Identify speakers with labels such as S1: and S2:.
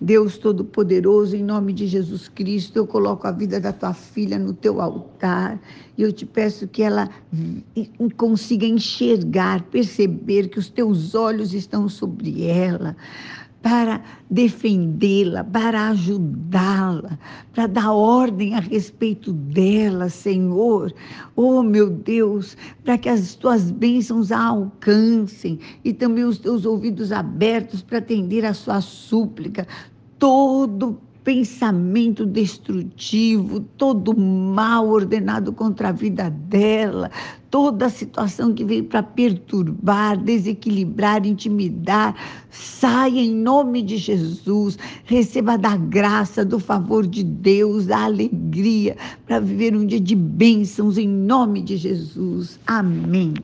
S1: Deus Todo-Poderoso, em nome de Jesus Cristo, eu coloco a vida da tua filha no teu altar. E eu te peço que ela consiga enxergar, perceber que os teus olhos estão sobre ela para defendê-la, para ajudá-la, para dar ordem a respeito dela, Senhor. Oh, meu Deus, para que as tuas bênçãos a alcancem e também os teus ouvidos abertos para atender a sua súplica. Todo pensamento destrutivo, todo mal ordenado contra a vida dela, toda situação que veio para perturbar, desequilibrar, intimidar, saia em nome de Jesus, receba da graça, do favor de Deus, da alegria para viver um dia de bênçãos em nome de Jesus. Amém.